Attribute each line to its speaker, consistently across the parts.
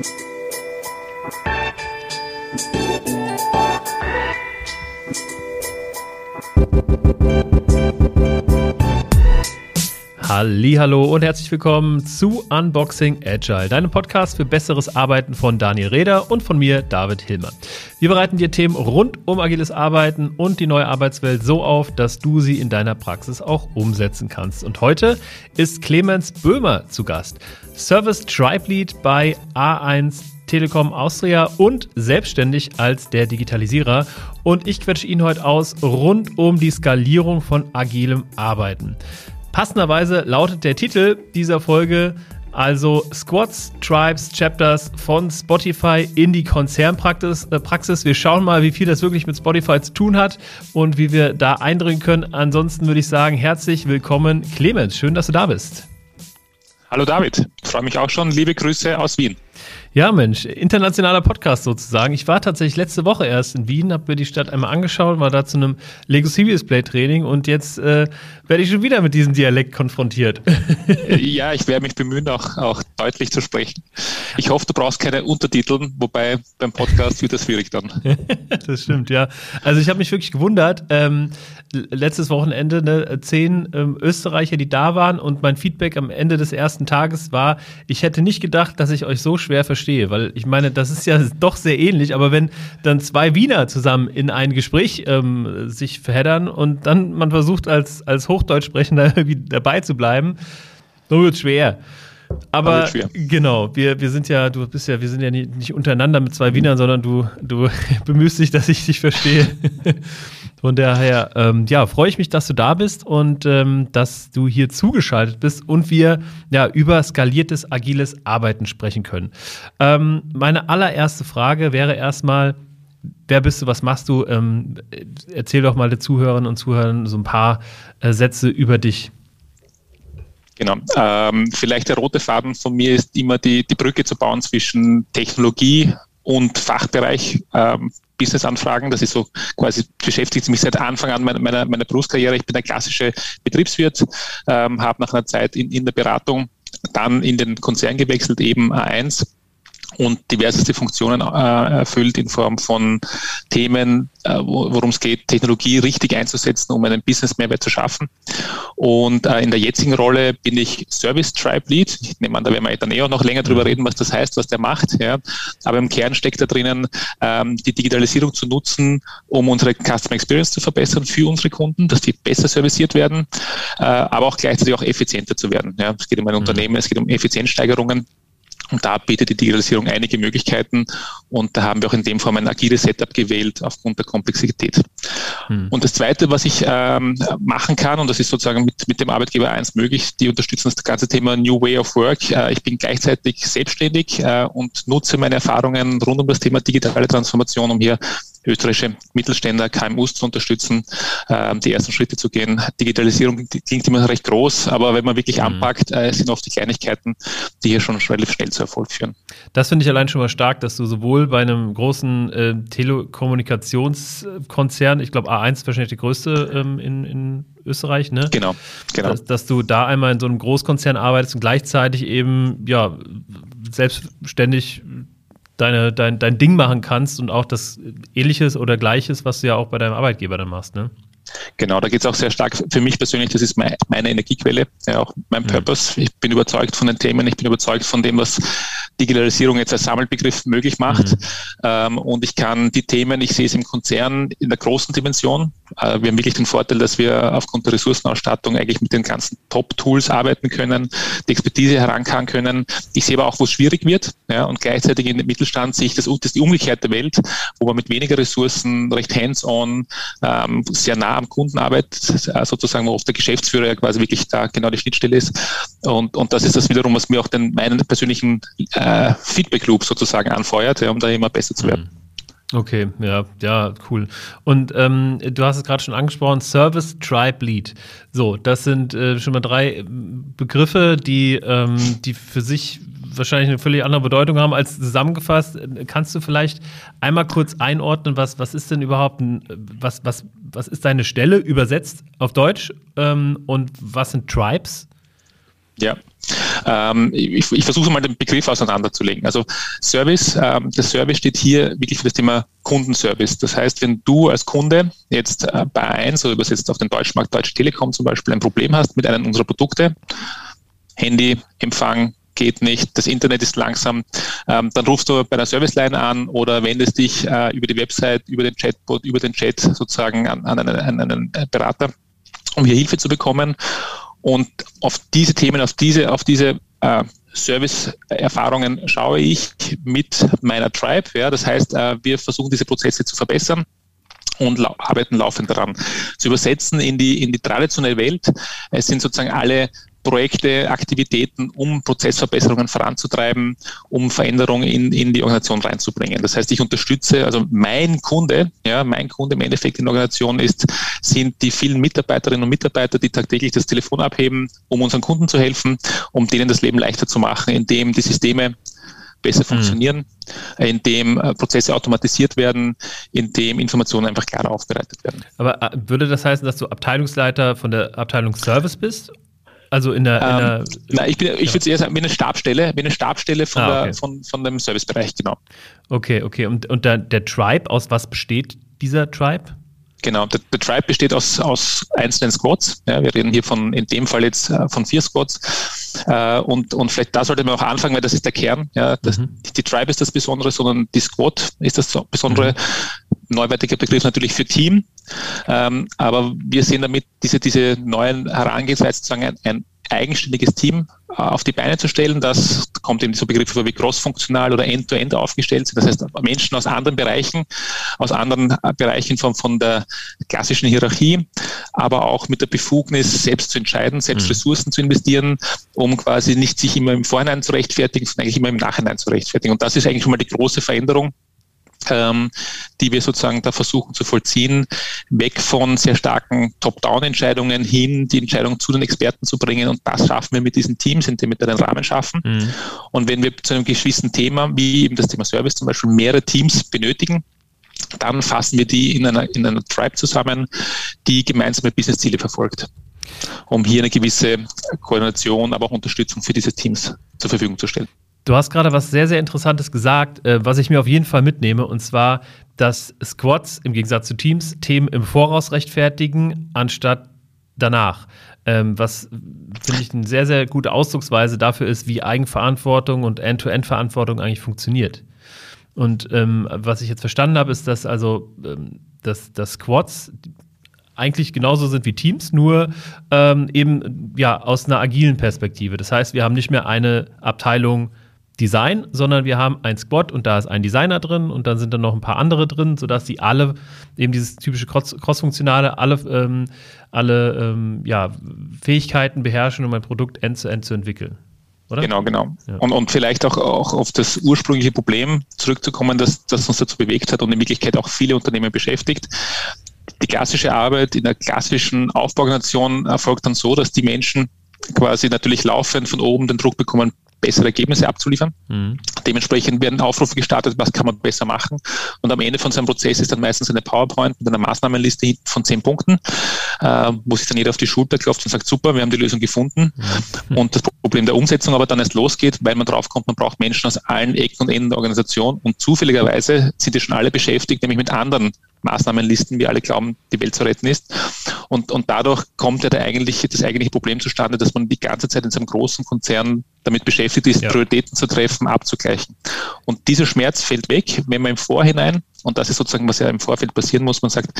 Speaker 1: Thank you. Hallo und herzlich willkommen zu Unboxing Agile, deinem Podcast für besseres Arbeiten von Daniel Reder und von mir, David Hilmer. Wir bereiten dir Themen rund um agiles Arbeiten und die neue Arbeitswelt so auf, dass du sie in deiner Praxis auch umsetzen kannst. Und heute ist Clemens Böhmer zu Gast, Service Tribe Lead bei A1 Telekom Austria und selbstständig als der Digitalisierer. Und ich quetsche ihn heute aus rund um die Skalierung von agilem Arbeiten. Passenderweise lautet der Titel dieser Folge also Squads, Tribes, Chapters von Spotify in die Konzernpraxis. Äh. Wir schauen mal, wie viel das wirklich mit Spotify zu tun hat und wie wir da eindringen können. Ansonsten würde ich sagen, herzlich willkommen, Clemens. Schön, dass du da bist.
Speaker 2: Hallo David, freue mich auch schon. Liebe Grüße aus Wien.
Speaker 1: Ja, Mensch, internationaler Podcast sozusagen. Ich war tatsächlich letzte Woche erst in Wien, habe mir die Stadt einmal angeschaut, war da zu einem Lego Serious Play Training und jetzt äh, werde ich schon wieder mit diesem Dialekt konfrontiert.
Speaker 2: ja, ich werde mich bemühen, auch, auch deutlich zu sprechen. Ich hoffe, du brauchst keine Untertitel, wobei beim Podcast wird das schwierig dann.
Speaker 1: das stimmt, ja. Also ich habe mich wirklich gewundert. Ähm, letztes Wochenende ne, zehn ähm, Österreicher, die da waren und mein Feedback am Ende des ersten Tages war, ich hätte nicht gedacht, dass ich euch so schwer verstehe verstehe, weil ich meine, das ist ja doch sehr ähnlich, aber wenn dann zwei Wiener zusammen in ein Gespräch ähm, sich verheddern und dann man versucht als, als Hochdeutschsprechender irgendwie dabei zu bleiben, dann wird es schwer. Aber genau, wir, wir sind ja, du bist ja, wir sind ja nicht, nicht untereinander mit zwei Wienern, sondern du, du bemühst dich, dass ich dich verstehe. Von daher, ähm, ja, freue ich mich, dass du da bist und ähm, dass du hier zugeschaltet bist und wir ja über skaliertes, agiles Arbeiten sprechen können. Ähm, meine allererste Frage wäre erstmal, wer bist du, was machst du? Ähm, erzähl doch mal den Zuhörern und Zuhörern so ein paar äh, Sätze über dich.
Speaker 2: Genau. Ähm, vielleicht der rote Faden von mir ist immer die, die Brücke zu bauen zwischen Technologie und Fachbereich. Ähm, Business-Anfragen. Das ist so quasi beschäftigt mich seit Anfang an meiner, meiner, Berufskarriere. Ich bin ein klassischer Betriebswirt, ähm, habe nach einer Zeit in, in der Beratung dann in den Konzern gewechselt, eben A1 und diverseste Funktionen äh, erfüllt in Form von Themen, äh, worum es geht, Technologie richtig einzusetzen, um einen Business-Mehrwert zu schaffen. Und äh, in der jetzigen Rolle bin ich Service Tribe Lead. Ich nehme an, da werden wir dann eh auch noch länger drüber reden, was das heißt, was der macht. Ja. Aber im Kern steckt da drinnen, ähm, die Digitalisierung zu nutzen, um unsere Customer Experience zu verbessern für unsere Kunden, dass die besser serviciert werden, äh, aber auch gleichzeitig auch effizienter zu werden. Ja. Es geht um ein mhm. Unternehmen, es geht um Effizienzsteigerungen und da bietet die Digitalisierung einige Möglichkeiten und da haben wir auch in dem Form ein agiles Setup gewählt aufgrund der Komplexität. Hm. Und das Zweite, was ich ähm, machen kann, und das ist sozusagen mit, mit dem Arbeitgeber eins möglich, die unterstützen das ganze Thema New Way of Work. Äh, ich bin gleichzeitig selbstständig äh, und nutze meine Erfahrungen rund um das Thema digitale Transformation, um hier österreichische Mittelständler, KMUs zu unterstützen, äh, die ersten Schritte zu gehen. Digitalisierung klingt immer recht groß, aber wenn man wirklich mhm. anpackt, äh, sind oft die Kleinigkeiten, die hier schon relativ schnell zu Erfolg führen.
Speaker 1: Das finde ich allein schon mal stark, dass du sowohl bei einem großen äh, Telekommunikationskonzern, ich glaube A1 ist wahrscheinlich die größte ähm, in, in Österreich, ne?
Speaker 2: Genau, genau.
Speaker 1: Dass, dass, du da einmal in so einem Großkonzern arbeitest und gleichzeitig eben, ja, selbstständig deine, dein, dein Ding machen kannst und auch das Ähnliches oder Gleiches, was du ja auch bei deinem Arbeitgeber dann machst, ne?
Speaker 2: Genau, da geht es auch sehr stark für mich persönlich, das ist meine, meine Energiequelle, ja, auch mein mhm. Purpose. Ich bin überzeugt von den Themen, ich bin überzeugt von dem, was Digitalisierung jetzt als Sammelbegriff möglich macht. Mhm. Ähm, und ich kann die Themen, ich sehe es im Konzern in der großen Dimension. Äh, wir haben wirklich den Vorteil, dass wir aufgrund der Ressourcenausstattung eigentlich mit den ganzen Top-Tools arbeiten können, die Expertise herankommen können. Ich sehe aber auch, wo es schwierig wird. Ja, und gleichzeitig in dem Mittelstand sehe ich das, das ist die umgekehrte Welt, wo man mit weniger Ressourcen recht hands-on, ähm, sehr nah am Kunden arbeitet, äh, sozusagen, wo oft der Geschäftsführer ja quasi wirklich da genau die Schnittstelle ist. Und, und das ist das wiederum, was mir auch den meinen persönlichen äh, Feedback-Loop sozusagen anfeuert, ja, um da immer besser zu werden.
Speaker 1: Okay, ja, ja, cool. Und ähm, du hast es gerade schon angesprochen, Service Tribe Lead. So, das sind äh, schon mal drei Begriffe, die, ähm, die für sich wahrscheinlich eine völlig andere Bedeutung haben als zusammengefasst. Kannst du vielleicht einmal kurz einordnen, was, was ist denn überhaupt ein, was, was, was ist deine Stelle übersetzt auf Deutsch ähm, und was sind Tribes?
Speaker 2: Ja, Ähm, ich, ich versuche mal den Begriff auseinanderzulegen. Also Service, ähm, der Service steht hier wirklich für das Thema Kundenservice. Das heißt, wenn du als Kunde jetzt äh, bei 1 oder übersetzt auf den Deutschmarkt Deutsche Telekom zum Beispiel ein Problem hast mit einem unserer Produkte, Handy, Empfang, geht nicht, das Internet ist langsam, ähm, dann rufst du bei der Serviceline an oder wendest dich äh, über die Website, über den Chatbot, über den Chat sozusagen an, an, einen, an einen Berater, um hier Hilfe zu bekommen. Und auf diese Themen, auf diese, auf diese äh, Service-Erfahrungen schaue ich mit meiner Tribe. Ja, das heißt, äh, wir versuchen diese Prozesse zu verbessern und arbeiten laufend daran. Zu übersetzen in die, in die traditionelle Welt. Es sind sozusagen alle Projekte, Aktivitäten, um Prozessverbesserungen voranzutreiben, um Veränderungen in, in die Organisation reinzubringen. Das heißt, ich unterstütze, also mein Kunde, ja, mein Kunde im Endeffekt in der Organisation ist, sind die vielen Mitarbeiterinnen und Mitarbeiter, die tagtäglich das Telefon abheben, um unseren Kunden zu helfen, um denen das Leben leichter zu machen, indem die Systeme besser mhm. funktionieren, mhm. indem äh, Prozesse automatisiert werden, indem Informationen einfach klarer aufbereitet werden.
Speaker 1: Aber äh, würde das heißen, dass du Abteilungsleiter von der Abteilung Service bist also in der. In
Speaker 2: ähm, der nein, ich, bin, ich würde eher sagen, wie eine Stabstelle, wie eine Stabstelle von, ah, okay. der, von, von dem Servicebereich, genau.
Speaker 1: Okay, okay. Und, und der, der Tribe, aus was besteht dieser Tribe?
Speaker 2: Genau, der, der Tribe besteht aus, aus einzelnen Squads. Ja, wir reden hier von, in dem Fall jetzt äh, von vier Squads. Äh, und, und vielleicht da sollte man auch anfangen, weil das ist der Kern. Ja, das, mhm. Die Tribe ist das Besondere, sondern die Squad ist das Besondere. Mhm. Neuwertiger Begriff natürlich für Team. Ähm, aber wir sehen damit diese, diese neuen Herangehensweise sozusagen ein, ein eigenständiges Team äh, auf die Beine zu stellen. Das kommt eben so Begriffe vor wie crossfunktional oder end-to-end -end aufgestellt sind. Das heißt, Menschen aus anderen Bereichen, aus anderen äh, Bereichen von, von der klassischen Hierarchie, aber auch mit der Befugnis, selbst zu entscheiden, selbst mhm. Ressourcen zu investieren, um quasi nicht sich immer im Vorhinein zu rechtfertigen, sondern eigentlich immer im Nachhinein zu rechtfertigen. Und das ist eigentlich schon mal die große Veränderung, ähm, die wir sozusagen da versuchen zu vollziehen, weg von sehr starken Top-Down-Entscheidungen hin, die Entscheidung zu den Experten zu bringen. Und das schaffen wir mit diesen Teams, indem wir den Rahmen schaffen. Mhm. Und wenn wir zu einem gewissen Thema, wie eben das Thema Service zum Beispiel, mehrere Teams benötigen, dann fassen wir die in einer, in einer Tribe zusammen, die gemeinsame Business-Ziele verfolgt, um hier eine gewisse Koordination, aber auch Unterstützung für diese Teams zur Verfügung zu stellen.
Speaker 1: Du hast gerade was sehr, sehr Interessantes gesagt, äh, was ich mir auf jeden Fall mitnehme, und zwar, dass Squads im Gegensatz zu Teams Themen im Voraus rechtfertigen, anstatt danach. Ähm, was finde ich eine sehr, sehr gute Ausdrucksweise dafür ist, wie Eigenverantwortung und End-to-End-Verantwortung eigentlich funktioniert. Und ähm, was ich jetzt verstanden habe, ist, dass also ähm, dass, dass Squads eigentlich genauso sind wie Teams, nur ähm, eben ja aus einer agilen Perspektive. Das heißt, wir haben nicht mehr eine Abteilung Design, sondern wir haben ein Squad und da ist ein Designer drin und dann sind dann noch ein paar andere drin, sodass die alle eben dieses typische Cross-Funktionale, alle, ähm, alle ähm, ja, Fähigkeiten beherrschen, um ein Produkt end-zu-end -end zu entwickeln.
Speaker 2: Oder? Genau, genau. Ja. Und, und vielleicht auch, auch auf das ursprüngliche Problem zurückzukommen, das, das uns dazu bewegt hat und in Wirklichkeit auch viele Unternehmen beschäftigt. Die klassische Arbeit in der klassischen Aufbauorganisation erfolgt dann so, dass die Menschen quasi natürlich laufend von oben den Druck bekommen, bessere Ergebnisse abzuliefern. Mhm. Dementsprechend werden Aufrufe gestartet, was kann man besser machen. Und am Ende von so einem Prozess ist dann meistens eine PowerPoint mit einer Maßnahmenliste von zehn Punkten, äh, wo sich dann jeder auf die Schulter klopft und sagt, super, wir haben die Lösung gefunden. Mhm. Und das Problem der Umsetzung aber dann erst losgeht, weil man draufkommt, man braucht Menschen aus allen Ecken und Enden der Organisation und zufälligerweise sind die schon alle beschäftigt, nämlich mit anderen Maßnahmenlisten, wir alle glauben, die Welt zu retten ist. Und, und dadurch kommt ja der eigentliche, das eigentliche Problem zustande, dass man die ganze Zeit in so einem großen Konzern damit beschäftigt ist, ja. Prioritäten zu treffen, abzugleichen. Und dieser Schmerz fällt weg, wenn man im Vorhinein, und das ist sozusagen, was ja im Vorfeld passieren muss, man sagt,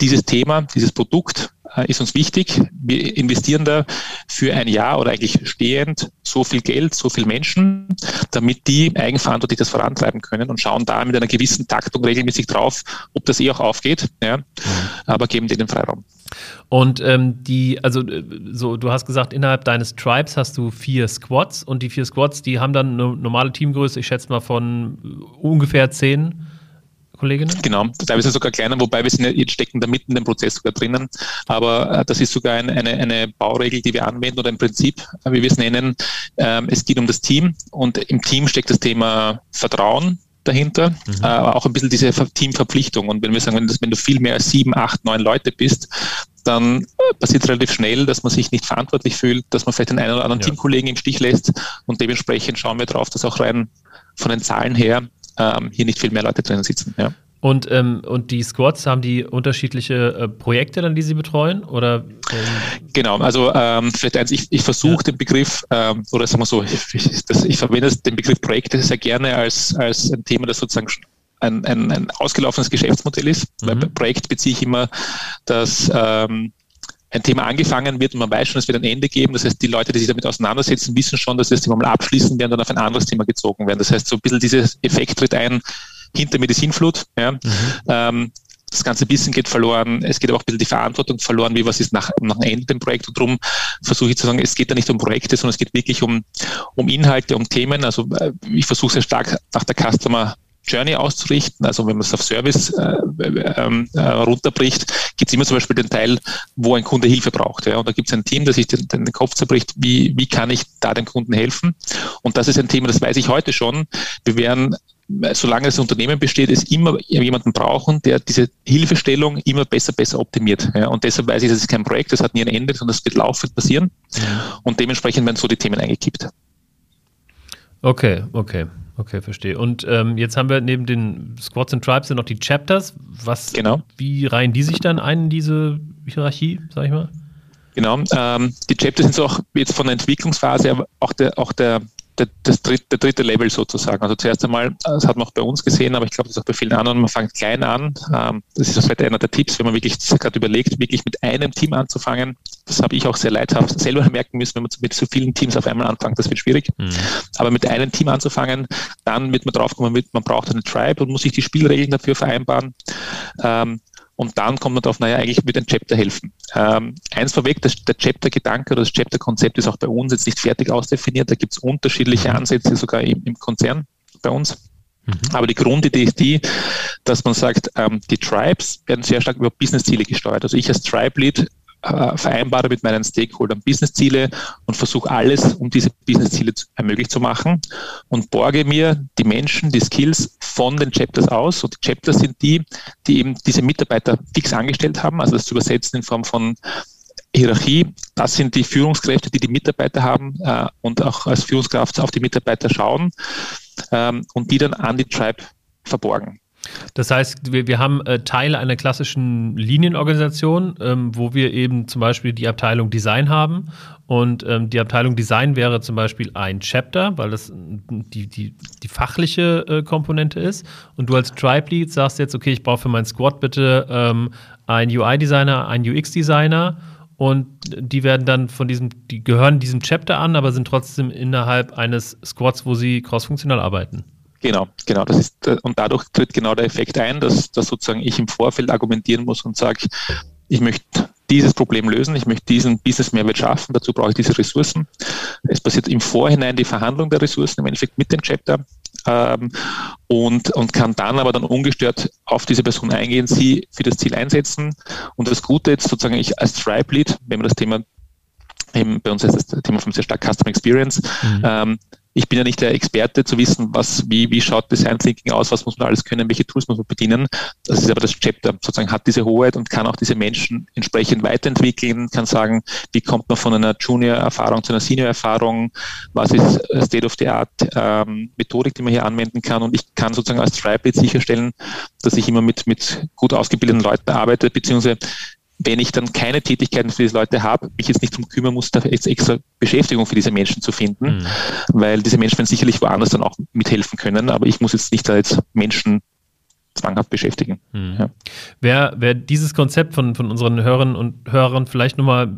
Speaker 2: dieses Thema, dieses Produkt ist uns wichtig. Wir investieren da für ein Jahr oder eigentlich stehend so viel Geld, so viel Menschen, damit die eigenverantwortlich das vorantreiben können und schauen da mit einer gewissen Taktung regelmäßig drauf, ob das eh auch aufgeht, ja, mhm. aber geben denen Freiraum.
Speaker 1: Und ähm, die, also äh, so, du hast gesagt, innerhalb deines Tribes hast du vier Squads und die vier Squads, die haben dann eine normale Teamgröße, ich schätze mal von ungefähr zehn. Kolleginnen?
Speaker 2: Genau, teilweise sogar kleiner, wobei wir sind ja, jetzt stecken da mitten in dem Prozess sogar drinnen. Aber äh, das ist sogar ein, eine, eine Bauregel, die wir anwenden oder ein Prinzip, äh, wie wir es nennen. Ähm, es geht um das Team und im Team steckt das Thema Vertrauen dahinter, mhm. äh, auch ein bisschen diese Teamverpflichtung. Und wenn wir sagen, wenn, das, wenn du viel mehr als sieben, acht, neun Leute bist, dann passiert relativ schnell, dass man sich nicht verantwortlich fühlt, dass man vielleicht den einen oder anderen ja. Teamkollegen im Stich lässt und dementsprechend schauen wir darauf, dass auch rein von den Zahlen her ähm, hier nicht viel mehr Leute drinnen sitzen. Ja.
Speaker 1: Und, ähm, und die Squads haben die unterschiedliche äh, Projekte dann, die sie betreuen? Oder,
Speaker 2: ähm genau, also ähm, vielleicht eins, ich, ich versuche ja. den Begriff, ähm, oder sagen wir so, ich, das, ich verwende den Begriff Projekte sehr gerne als, als ein Thema, das sozusagen ein, ein, ein ausgelaufenes Geschäftsmodell ist. Mhm. Weil bei Projekt beziehe ich immer das ähm, ein Thema angefangen wird und man weiß schon, es wird ein Ende geben. Das heißt, die Leute, die sich damit auseinandersetzen, wissen schon, dass sie das Thema mal abschließen werden und auf ein anderes Thema gezogen werden. Das heißt, so ein bisschen dieser Effekt tritt ein hinter Medizinflut. Ja. Mhm. Ähm, das ganze Wissen geht verloren, es geht aber auch ein bisschen die Verantwortung verloren, wie was ist nach, nach dem Ende dem Projekt. Und darum versuche ich zu sagen, es geht da nicht um Projekte, sondern es geht wirklich um, um Inhalte, um Themen. Also äh, ich versuche sehr stark nach der Customer Journey auszurichten. Also wenn man es auf Service äh, äh, äh, runterbricht, gibt es immer zum Beispiel den Teil, wo ein Kunde Hilfe braucht. Ja. Und da gibt es ein Team, das sich den, den, Kopf zerbricht, wie, wie kann ich da dem Kunden helfen? Und das ist ein Thema, das weiß ich heute schon. Wir werden solange das Unternehmen besteht, es immer jemanden brauchen, der diese Hilfestellung immer besser, besser optimiert. Ja, und deshalb weiß ich, das ist kein Projekt, das hat nie ein Ende, sondern das wird laufend passieren. Und dementsprechend werden so die Themen eingekippt.
Speaker 1: Okay, okay. Okay, verstehe. Und ähm, jetzt haben wir neben den Squads und Tribes noch die Chapters. Was, genau. Wie reihen die sich dann ein in diese Hierarchie, sag ich mal?
Speaker 2: Genau. Ähm, die Chapters sind so auch jetzt von der Entwicklungsphase auch der, auch der der, das dritte, der dritte Level sozusagen. Also zuerst einmal, das hat man auch bei uns gesehen, aber ich glaube, das ist auch bei vielen anderen, man fängt klein an. Ähm, das ist vielleicht einer der Tipps, wenn man wirklich gerade überlegt, wirklich mit einem Team anzufangen. Das habe ich auch sehr leidhaft selber merken müssen, wenn man mit so vielen Teams auf einmal anfängt, das wird schwierig. Mhm. Aber mit einem Team anzufangen, dann wird man draufkommen, man braucht eine Tribe und muss sich die Spielregeln dafür vereinbaren. Ähm, und dann kommt man darauf, naja, eigentlich wird ein Chapter helfen. Ähm, eins vorweg, das, der Chapter-Gedanke oder das Chapter-Konzept ist auch bei uns jetzt nicht fertig ausdefiniert. Da gibt es unterschiedliche Ansätze sogar im, im Konzern bei uns. Mhm. Aber die Grundidee ist die, dass man sagt, ähm, die Tribes werden sehr stark über Business-Ziele gesteuert. Also ich als Tribe-Lead äh, vereinbare mit meinen Stakeholdern Businessziele und versuche alles, um diese Businessziele möglich zu machen und borge mir die Menschen, die Skills von den Chapters aus. Und die Chapters sind die, die eben diese Mitarbeiter fix angestellt haben, also das zu übersetzen in Form von Hierarchie, das sind die Führungskräfte, die die Mitarbeiter haben äh, und auch als Führungskraft auf die Mitarbeiter schauen ähm, und die dann an die Tribe verborgen.
Speaker 1: Das heißt, wir, wir haben äh, Teile einer klassischen Linienorganisation, ähm, wo wir eben zum Beispiel die Abteilung Design haben. Und ähm, die Abteilung Design wäre zum Beispiel ein Chapter, weil das die, die, die fachliche äh, Komponente ist. Und du als Tribe Lead sagst jetzt, okay, ich brauche für mein Squad bitte ähm, einen UI-Designer, einen UX-Designer. Und die werden dann von diesem, die gehören diesem Chapter an, aber sind trotzdem innerhalb eines Squads, wo sie crossfunktional arbeiten.
Speaker 2: Genau, genau. Das ist, äh, und dadurch tritt genau der Effekt ein, dass, dass sozusagen ich im Vorfeld argumentieren muss und sage, ich möchte dieses Problem lösen, ich möchte diesen Business-Mehrwert schaffen, dazu brauche ich diese Ressourcen. Es passiert im Vorhinein die Verhandlung der Ressourcen im Endeffekt mit dem Chapter ähm, und, und kann dann aber dann ungestört auf diese Person eingehen, sie für das Ziel einsetzen. Und das Gute jetzt sozusagen ich als Tribe-Lead, wenn wir das Thema eben bei uns ist das Thema vom sehr stark Customer Experience, mhm. ähm, ich bin ja nicht der Experte zu wissen, was, wie, wie schaut Design Thinking aus, was muss man alles können, welche Tools muss man bedienen. Das ist aber das Chapter sozusagen hat diese Hoheit und kann auch diese Menschen entsprechend weiterentwickeln, kann sagen, wie kommt man von einer Junior-Erfahrung zu einer Senior-Erfahrung, was ist State of the Art ähm, Methodik, die man hier anwenden kann und ich kann sozusagen als Tribe sicherstellen, dass ich immer mit, mit gut ausgebildeten Leuten arbeite, beziehungsweise wenn ich dann keine Tätigkeiten für diese Leute habe, mich jetzt nicht darum kümmern muss, da jetzt extra Beschäftigung für diese Menschen zu finden, mhm. weil diese Menschen werden sicherlich woanders dann auch mithelfen können, aber ich muss jetzt nicht da jetzt Menschen zwanghaft beschäftigen. Mhm.
Speaker 1: Ja. Wer, wer dieses Konzept von, von unseren Hörern und Hörern vielleicht nochmal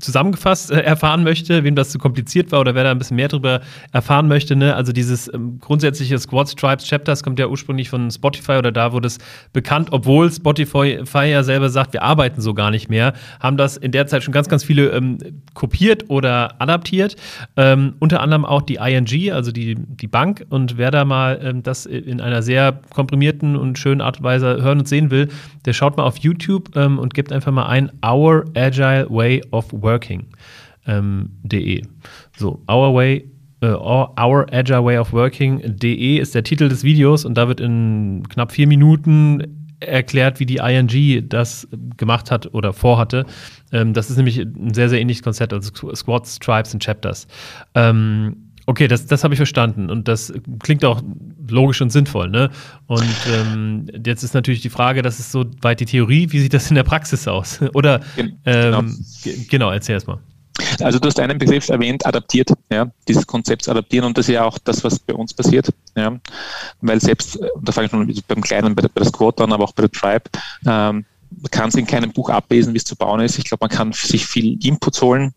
Speaker 1: zusammengefasst äh, erfahren möchte, wem das zu kompliziert war oder wer da ein bisschen mehr darüber erfahren möchte, ne? also dieses ähm, grundsätzliche Squads, Tribes, Chapters kommt ja ursprünglich von Spotify oder da wurde es bekannt, obwohl Spotify ja selber sagt, wir arbeiten so gar nicht mehr, haben das in der Zeit schon ganz, ganz viele ähm, kopiert oder adaptiert, ähm, unter anderem auch die ING, also die, die Bank und wer da mal ähm, das in einer sehr komprimierten und schönen Art und Weise hören und sehen will, der schaut mal auf YouTube ähm, und gibt einfach mal ein Our Agile Way of working.de. Ähm, so, our way äh, Our Agile Way of Working.de ist der Titel des Videos und da wird in knapp vier Minuten erklärt, wie die ING das gemacht hat oder vorhatte. Ähm, das ist nämlich ein sehr, sehr ähnliches Konzept, also Squads, Tribes und Chapters. Ähm, okay, das, das habe ich verstanden und das klingt auch logisch und sinnvoll. Ne? Und ähm, jetzt ist natürlich die Frage, das ist so weit die Theorie, wie sieht das in der Praxis aus? oder genau, genau erzähl erst mal.
Speaker 2: Also du hast einen Begriff erwähnt, adaptiert, ja, dieses Konzept adaptieren und das ist ja auch das, was bei uns passiert, ja, weil selbst, da fange ich schon beim Kleinen, bei der, bei der Squad an, aber auch bei der Tribe, ähm, man kann es in keinem Buch ablesen, wie es zu bauen ist. Ich glaube, man kann sich viel Inputs holen,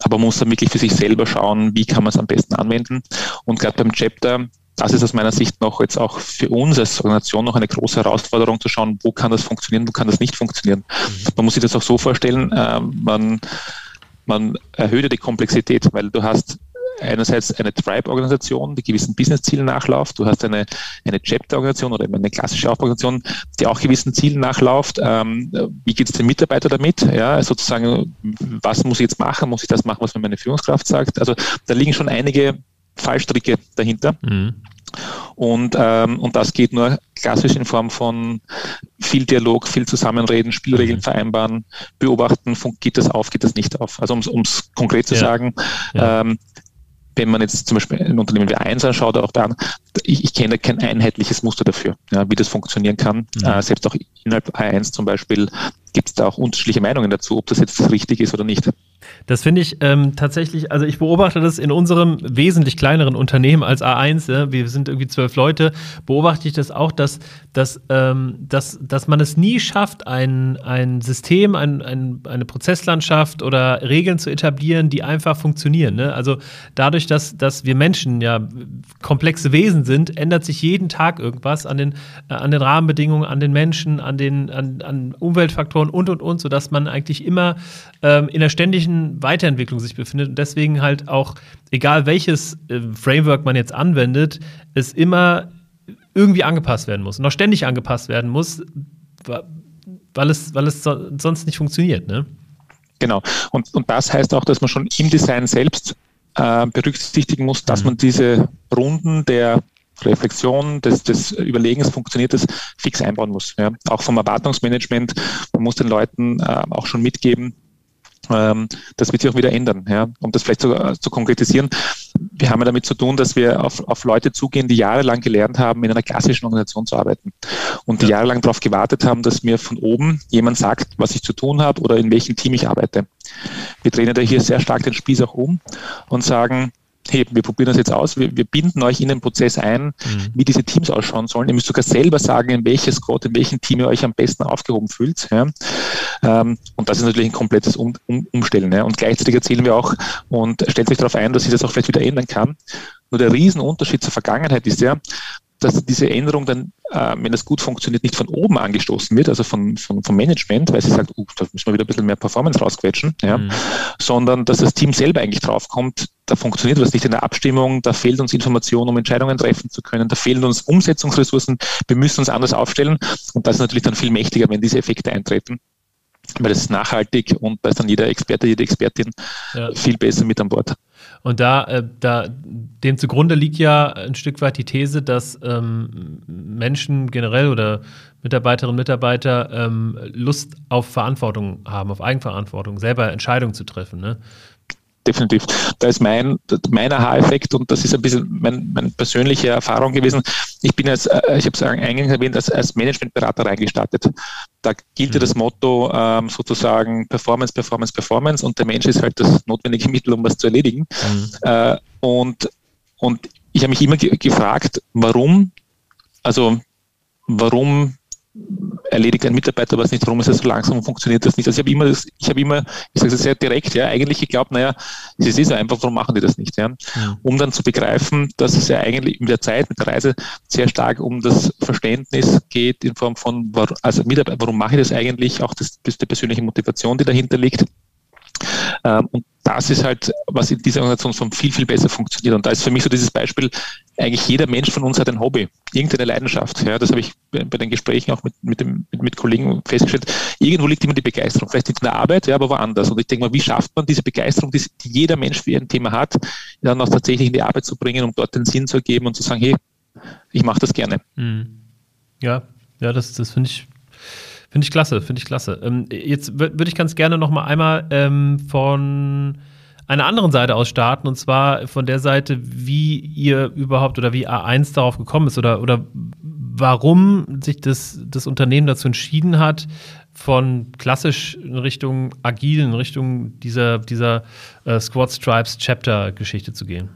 Speaker 2: aber man muss dann wirklich für sich selber schauen, wie kann man es am besten anwenden. Und gerade beim Chapter, das ist aus meiner Sicht noch jetzt auch für uns als Organisation noch eine große Herausforderung zu schauen, wo kann das funktionieren, wo kann das nicht funktionieren. Mhm. Man muss sich das auch so vorstellen, äh, man man erhöht die Komplexität, weil du hast einerseits eine Tribe-Organisation, die gewissen Business-Zielen nachläuft. Du hast eine, eine Chapter-Organisation oder eine klassische Aufbauorganisation, die auch gewissen Zielen nachläuft. Ähm, wie geht es den Mitarbeiter damit? Ja, sozusagen, was muss ich jetzt machen? Muss ich das machen, was mir meine Führungskraft sagt? Also da liegen schon einige Fallstricke dahinter. Mhm. Und, ähm, und das geht nur klassisch in Form von viel Dialog, viel Zusammenreden, Spielregeln mhm. vereinbaren, beobachten, geht das auf, geht das nicht auf. Also um es konkret zu ja. sagen, ja. Ähm, wenn man jetzt zum Beispiel ein Unternehmen wie 1 anschaut, auch da, ich, ich kenne kein einheitliches Muster dafür, ja, wie das funktionieren kann. Mhm. Äh, selbst auch innerhalb A1 zum Beispiel gibt es da auch unterschiedliche Meinungen dazu, ob das jetzt richtig ist oder nicht.
Speaker 1: Das finde ich ähm, tatsächlich, also ich beobachte das in unserem wesentlich kleineren Unternehmen als A1, ja, wir sind irgendwie zwölf Leute, beobachte ich das auch, dass, dass, ähm, dass, dass man es nie schafft, ein, ein System, ein, ein, eine Prozesslandschaft oder Regeln zu etablieren, die einfach funktionieren. Ne? Also dadurch, dass, dass wir Menschen ja komplexe Wesen sind, ändert sich jeden Tag irgendwas an den, äh, an den Rahmenbedingungen, an den Menschen, an den an, an Umweltfaktoren und und und, sodass man eigentlich immer ähm, in der ständigen Weiterentwicklung sich befindet und deswegen halt auch, egal welches äh, Framework man jetzt anwendet, es immer irgendwie angepasst werden muss, noch ständig angepasst werden muss, weil es, weil es so, sonst nicht funktioniert. Ne?
Speaker 2: Genau. Und, und das heißt auch, dass man schon im Design selbst äh, berücksichtigen muss, dass mhm. man diese Runden der Reflexion, des, des Überlegens, funktioniert das, fix einbauen muss. Ja. Auch vom Erwartungsmanagement, man muss den Leuten äh, auch schon mitgeben, ähm, das wird sich auch wieder ändern. Ja. Um das vielleicht zu, äh, zu konkretisieren, wir haben ja damit zu tun, dass wir auf, auf Leute zugehen, die jahrelang gelernt haben, in einer klassischen Organisation zu arbeiten und die ja. jahrelang darauf gewartet haben, dass mir von oben jemand sagt, was ich zu tun habe oder in welchem Team ich arbeite. Wir drehen da hier sehr stark den Spieß auch um und sagen, hey, wir probieren das jetzt aus, wir, wir binden euch in den Prozess ein, mhm. wie diese Teams ausschauen sollen. Ihr müsst sogar selber sagen, in welches Squad, in welchem Team ihr euch am besten aufgehoben fühlt. Ja. Ähm, und das ist natürlich ein komplettes um, um, Umstellen. Ja. Und gleichzeitig erzählen wir auch und stellt sich darauf ein, dass sich das auch vielleicht wieder ändern kann. Nur der Riesenunterschied zur Vergangenheit ist ja, dass diese Änderung dann, äh, wenn das gut funktioniert, nicht von oben angestoßen wird, also von, von, vom Management, weil sie sagt, uh, da müssen wir wieder ein bisschen mehr Performance rausquetschen, ja, mhm. sondern dass das Team selber eigentlich draufkommt, da funktioniert was nicht in der Abstimmung, da fehlt uns Information, um Entscheidungen treffen zu können, da fehlen uns Umsetzungsressourcen, wir müssen uns anders aufstellen und das ist natürlich dann viel mächtiger, wenn diese Effekte eintreten weil das ist nachhaltig und da ist dann jeder Experte, jede Expertin ja. viel besser mit an Bord.
Speaker 1: Und da, äh, da, dem zugrunde liegt ja ein Stück weit die These, dass ähm, Menschen generell oder Mitarbeiterinnen und Mitarbeiter ähm, Lust auf Verantwortung haben, auf Eigenverantwortung, selber Entscheidungen zu treffen. Ne?
Speaker 2: Definitiv. Da ist mein, mein Aha-Effekt und das ist ein bisschen mein, meine persönliche Erfahrung gewesen. Ich bin jetzt, äh, ich habe es eingangs erwähnt, als, als Managementberater reingestartet. Da gilt mhm. das Motto ähm, sozusagen Performance, Performance, Performance und der Mensch ist halt das notwendige Mittel, um was zu erledigen. Mhm. Äh, und, und ich habe mich immer ge gefragt, warum, also warum erledigt ein Mitarbeiter was nicht, warum ist es so langsam und funktioniert das nicht. Also ich habe immer, das, ich habe immer, ich sage es sehr direkt, ja, eigentlich geglaubt, naja, es ist einfach, warum machen die das nicht? Ja? ja? Um dann zu begreifen, dass es ja eigentlich mit der Zeit, mit der Reise sehr stark um das Verständnis geht in Form von, also Mitarbeiter, warum mache ich das eigentlich, auch das, das die persönliche Motivation, die dahinter liegt. Ähm, und das ist halt, was in dieser Organisation schon viel, viel besser funktioniert. Und da ist für mich so dieses Beispiel, eigentlich jeder Mensch von uns hat ein Hobby, irgendeine Leidenschaft. Ja, das habe ich bei den Gesprächen auch mit, mit, dem, mit, mit Kollegen festgestellt. Irgendwo liegt immer die Begeisterung, vielleicht nicht in der Arbeit, ja, aber woanders. Und ich denke mal, wie schafft man diese Begeisterung, die, die jeder Mensch für ein Thema hat, dann auch tatsächlich in die Arbeit zu bringen, um dort den Sinn zu ergeben und zu sagen, hey, ich mache das gerne.
Speaker 1: Mhm. Ja, ja, das, das finde ich Finde ich klasse, finde ich klasse. Ähm, jetzt würde ich ganz gerne noch mal einmal ähm, von einer anderen Seite aus starten und zwar von der Seite, wie ihr überhaupt oder wie A1 darauf gekommen ist oder, oder warum sich das, das Unternehmen dazu entschieden hat, von klassisch in Richtung agil, in Richtung dieser, dieser äh, Squad Stripes Chapter Geschichte zu gehen.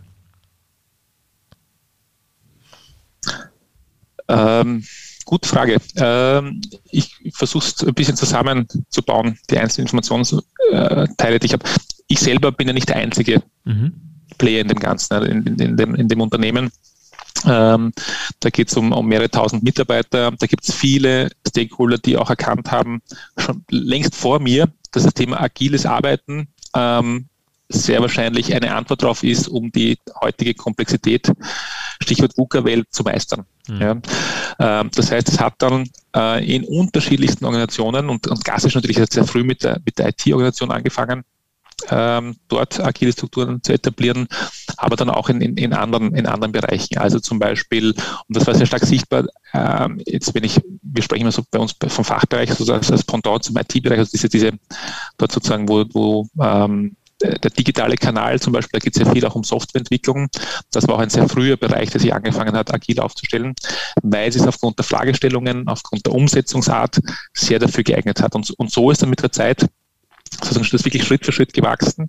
Speaker 2: Ähm, gute Frage. Ähm, ich versuche es ein bisschen zusammenzubauen, die einzelnen Informationsteile, die ich habe. Ich selber bin ja nicht der einzige mhm. Player in dem Ganzen, ne, in, in, in, dem, in dem Unternehmen. Ähm, da geht es um, um, mehrere tausend Mitarbeiter. Da gibt es viele Stakeholder, die auch erkannt haben, schon längst vor mir, dass das Thema agiles Arbeiten ähm, sehr wahrscheinlich eine Antwort darauf ist, um die heutige Komplexität, Stichwort VUCA-Welt, zu meistern. Mhm. Ja. Ähm, das heißt, es hat dann äh, in unterschiedlichsten Organisationen und, und Gas ist natürlich sehr früh mit der, mit der IT-Organisation angefangen, ähm, dort agile Strukturen zu etablieren, aber dann auch in, in, in, anderen, in anderen Bereichen. Also zum Beispiel, und das war sehr stark sichtbar, ähm, jetzt wenn ich, wir sprechen immer so bei uns vom Fachbereich, so als, als Pendant zum IT-Bereich, also diese, diese, dort sozusagen, wo, wo ähm, der digitale Kanal zum Beispiel, da geht es ja viel auch um Softwareentwicklung. Das war auch ein sehr früher Bereich, der sich angefangen hat, agil aufzustellen, weil es aufgrund der Fragestellungen, aufgrund der Umsetzungsart sehr dafür geeignet hat. Und, und so ist dann mit der Zeit sozusagen das wirklich Schritt für Schritt gewachsen.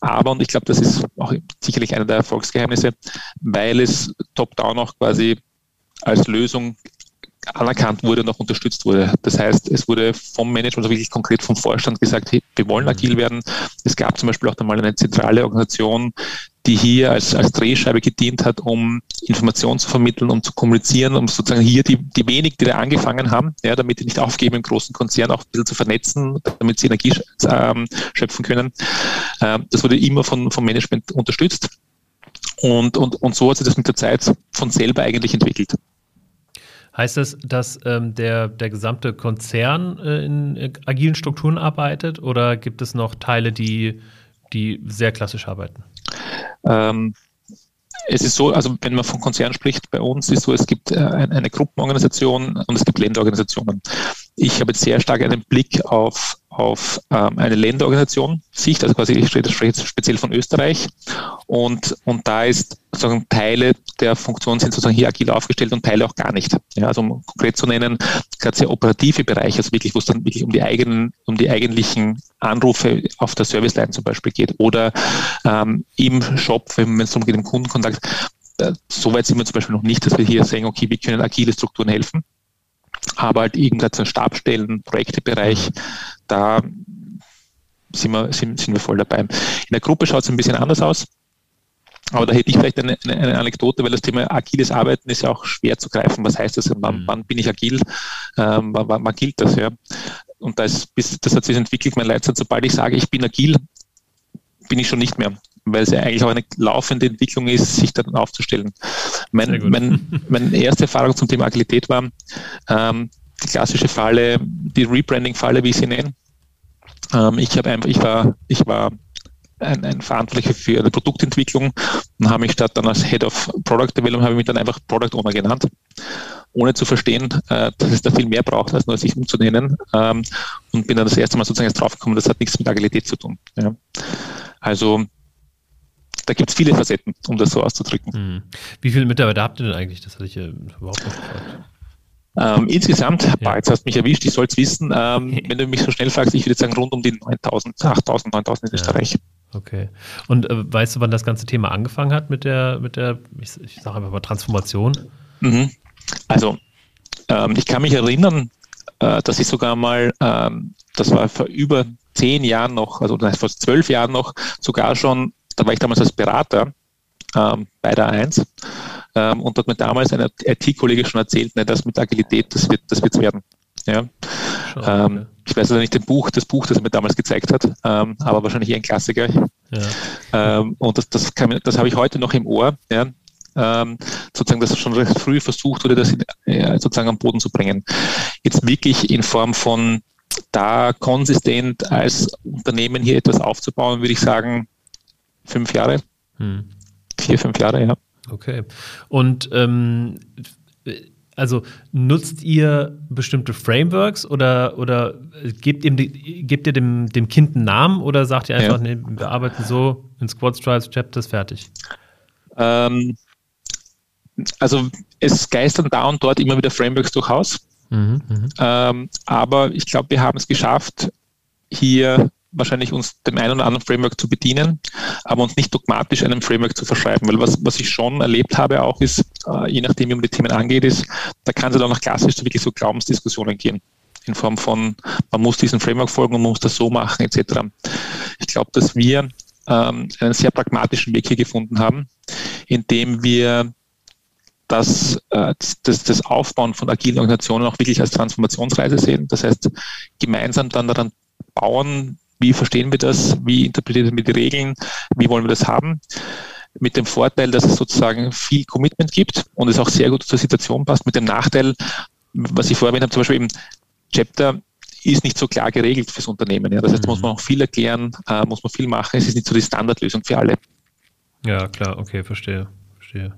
Speaker 2: Aber, und ich glaube, das ist auch sicherlich einer der Erfolgsgeheimnisse, weil es top-down auch quasi als Lösung anerkannt wurde und auch unterstützt wurde. Das heißt, es wurde vom Management, also wirklich konkret vom Vorstand gesagt, hey, wir wollen agil werden. Es gab zum Beispiel auch einmal eine zentrale Organisation, die hier als, als Drehscheibe gedient hat, um Informationen zu vermitteln, um zu kommunizieren, um sozusagen hier die, die wenig, die da angefangen haben, ja, damit die nicht aufgeben im großen Konzern, auch ein bisschen zu vernetzen, damit sie Energie ähm, schöpfen können. Ähm, das wurde immer von, vom Management unterstützt. Und, und, und so hat sich das mit der Zeit von selber eigentlich entwickelt.
Speaker 1: Heißt das, dass ähm, der, der gesamte Konzern äh, in äh, agilen Strukturen arbeitet oder gibt es noch Teile, die, die sehr klassisch arbeiten?
Speaker 2: Ähm, es ist so, also wenn man von Konzern spricht, bei uns ist so, es gibt äh, eine Gruppenorganisation und es gibt Länderorganisationen. Ich habe jetzt sehr stark einen Blick auf auf ähm, eine Länderorganisation Sicht, also quasi ich spreche jetzt speziell von Österreich und, und da ist sozusagen Teile der Funktion sind sozusagen hier agil aufgestellt und Teile auch gar nicht. Ja, also um konkret zu nennen, gerade sehr operative Bereiche, also wirklich, wo es dann wirklich um die eigenen, um die eigentlichen Anrufe auf der Serviceline zum Beispiel geht oder ähm, im Shop, wenn es darum geht, im Kundenkontakt, äh, so weit sind wir zum Beispiel noch nicht, dass wir hier sagen, okay, wir können agile Strukturen helfen aber halt irgendein Stabstellen, Projektebereich, da sind wir, sind, sind wir voll dabei. In der Gruppe schaut es ein bisschen anders aus. Aber da hätte ich vielleicht eine, eine, eine, Anekdote, weil das Thema agiles Arbeiten ist ja auch schwer zu greifen. Was heißt das? Wann, mhm. wann bin ich agil? Ähm, wann, wann, gilt das? Ja? Und da ist, bis, das hat sich entwickelt, mein Leitsatz, sobald ich sage, ich bin agil, bin ich schon nicht mehr weil es ja eigentlich auch eine laufende Entwicklung ist, sich dann aufzustellen. Mein, mein, meine erste Erfahrung zum Thema Agilität war ähm, klassische Falle, die Rebranding-Falle, wie ich sie nenne. Ähm, ich habe einfach, ich war, ich war ein, ein Verantwortlicher für eine Produktentwicklung und habe mich statt dann als Head of Product Development habe ich mich dann einfach Product Owner genannt, ohne zu verstehen, äh, dass es da viel mehr braucht, als nur sich umzunennen. Ähm, und bin dann das erste Mal sozusagen jetzt draufgekommen, das hat nichts mit Agilität zu tun. Ja. Also da gibt es viele Facetten, um das so auszudrücken. Hm.
Speaker 1: Wie viele Mitarbeiter habt ihr denn eigentlich? Das hatte ich ja überhaupt nicht gefragt.
Speaker 2: Ähm, insgesamt, ja. bah, jetzt hast du mich erwischt, ich soll es wissen, ähm, wenn du mich so schnell fragst, ich würde sagen rund um die 9000, 8000, 9000 in Österreich. Ja.
Speaker 1: Okay. Und äh, weißt du, wann das ganze Thema angefangen hat mit der, mit der ich, ich sage einfach mal Transformation?
Speaker 2: Mhm. Also, ähm, ich kann mich erinnern, äh, dass ich sogar mal, ähm, das war vor über zehn Jahren noch, also vor zwölf Jahren noch, sogar schon da war ich damals als Berater ähm, bei der 1 ähm, und hat mir damals ein IT-Kollege schon erzählt, ne, dass mit Agilität, das wird das wird's werden. Ja. Ähm, ich weiß also nicht den Buch, das Buch, das er mir damals gezeigt hat, ähm, aber wahrscheinlich eher ein Klassiker. Ja. Ähm, und das, das, kann, das habe ich heute noch im Ohr. Ja. Ähm, sozusagen, dass schon recht früh versucht wurde, das in, äh, sozusagen am Boden zu bringen. Jetzt wirklich in Form von da konsistent als Unternehmen hier etwas aufzubauen, würde ich sagen, fünf Jahre. Hm. Vier, fünf Jahre, ja.
Speaker 1: Okay. Und ähm, also nutzt ihr bestimmte Frameworks oder, oder gebt, ihr, gebt ihr dem, dem Kind einen Namen oder sagt ihr einfach, ja. nee, wir arbeiten so in Squad Stripes, Chapters, fertig?
Speaker 2: Ähm, also es geistern da und dort immer wieder Frameworks durchaus. Mhm, mhm. ähm, aber ich glaube, wir haben es geschafft, hier wahrscheinlich uns dem einen oder anderen Framework zu bedienen, aber uns nicht dogmatisch einem Framework zu verschreiben. Weil was, was ich schon erlebt habe auch ist, äh, je nachdem, wie man die Themen angeht, ist, da kann es dann auch klassisch so wirklich so Glaubensdiskussionen gehen. In Form von, man muss diesem Framework folgen und man muss das so machen, etc. Ich glaube, dass wir ähm, einen sehr pragmatischen Weg hier gefunden haben, indem wir das, äh, das, das Aufbauen von agilen Organisationen auch wirklich als Transformationsreise sehen. Das heißt, gemeinsam dann daran bauen, wie verstehen wir das, wie interpretieren wir die Regeln, wie wollen wir das haben. Mit dem Vorteil, dass es sozusagen viel Commitment gibt und es auch sehr gut zur Situation passt. Mit dem Nachteil, was ich vorher erwähnt habe, zum Beispiel eben Chapter ist nicht so klar geregelt fürs Unternehmen. Ja. Das heißt, da muss man auch viel erklären, äh, muss man viel machen. Es ist nicht so die Standardlösung für alle.
Speaker 1: Ja, klar, okay, verstehe verstehe.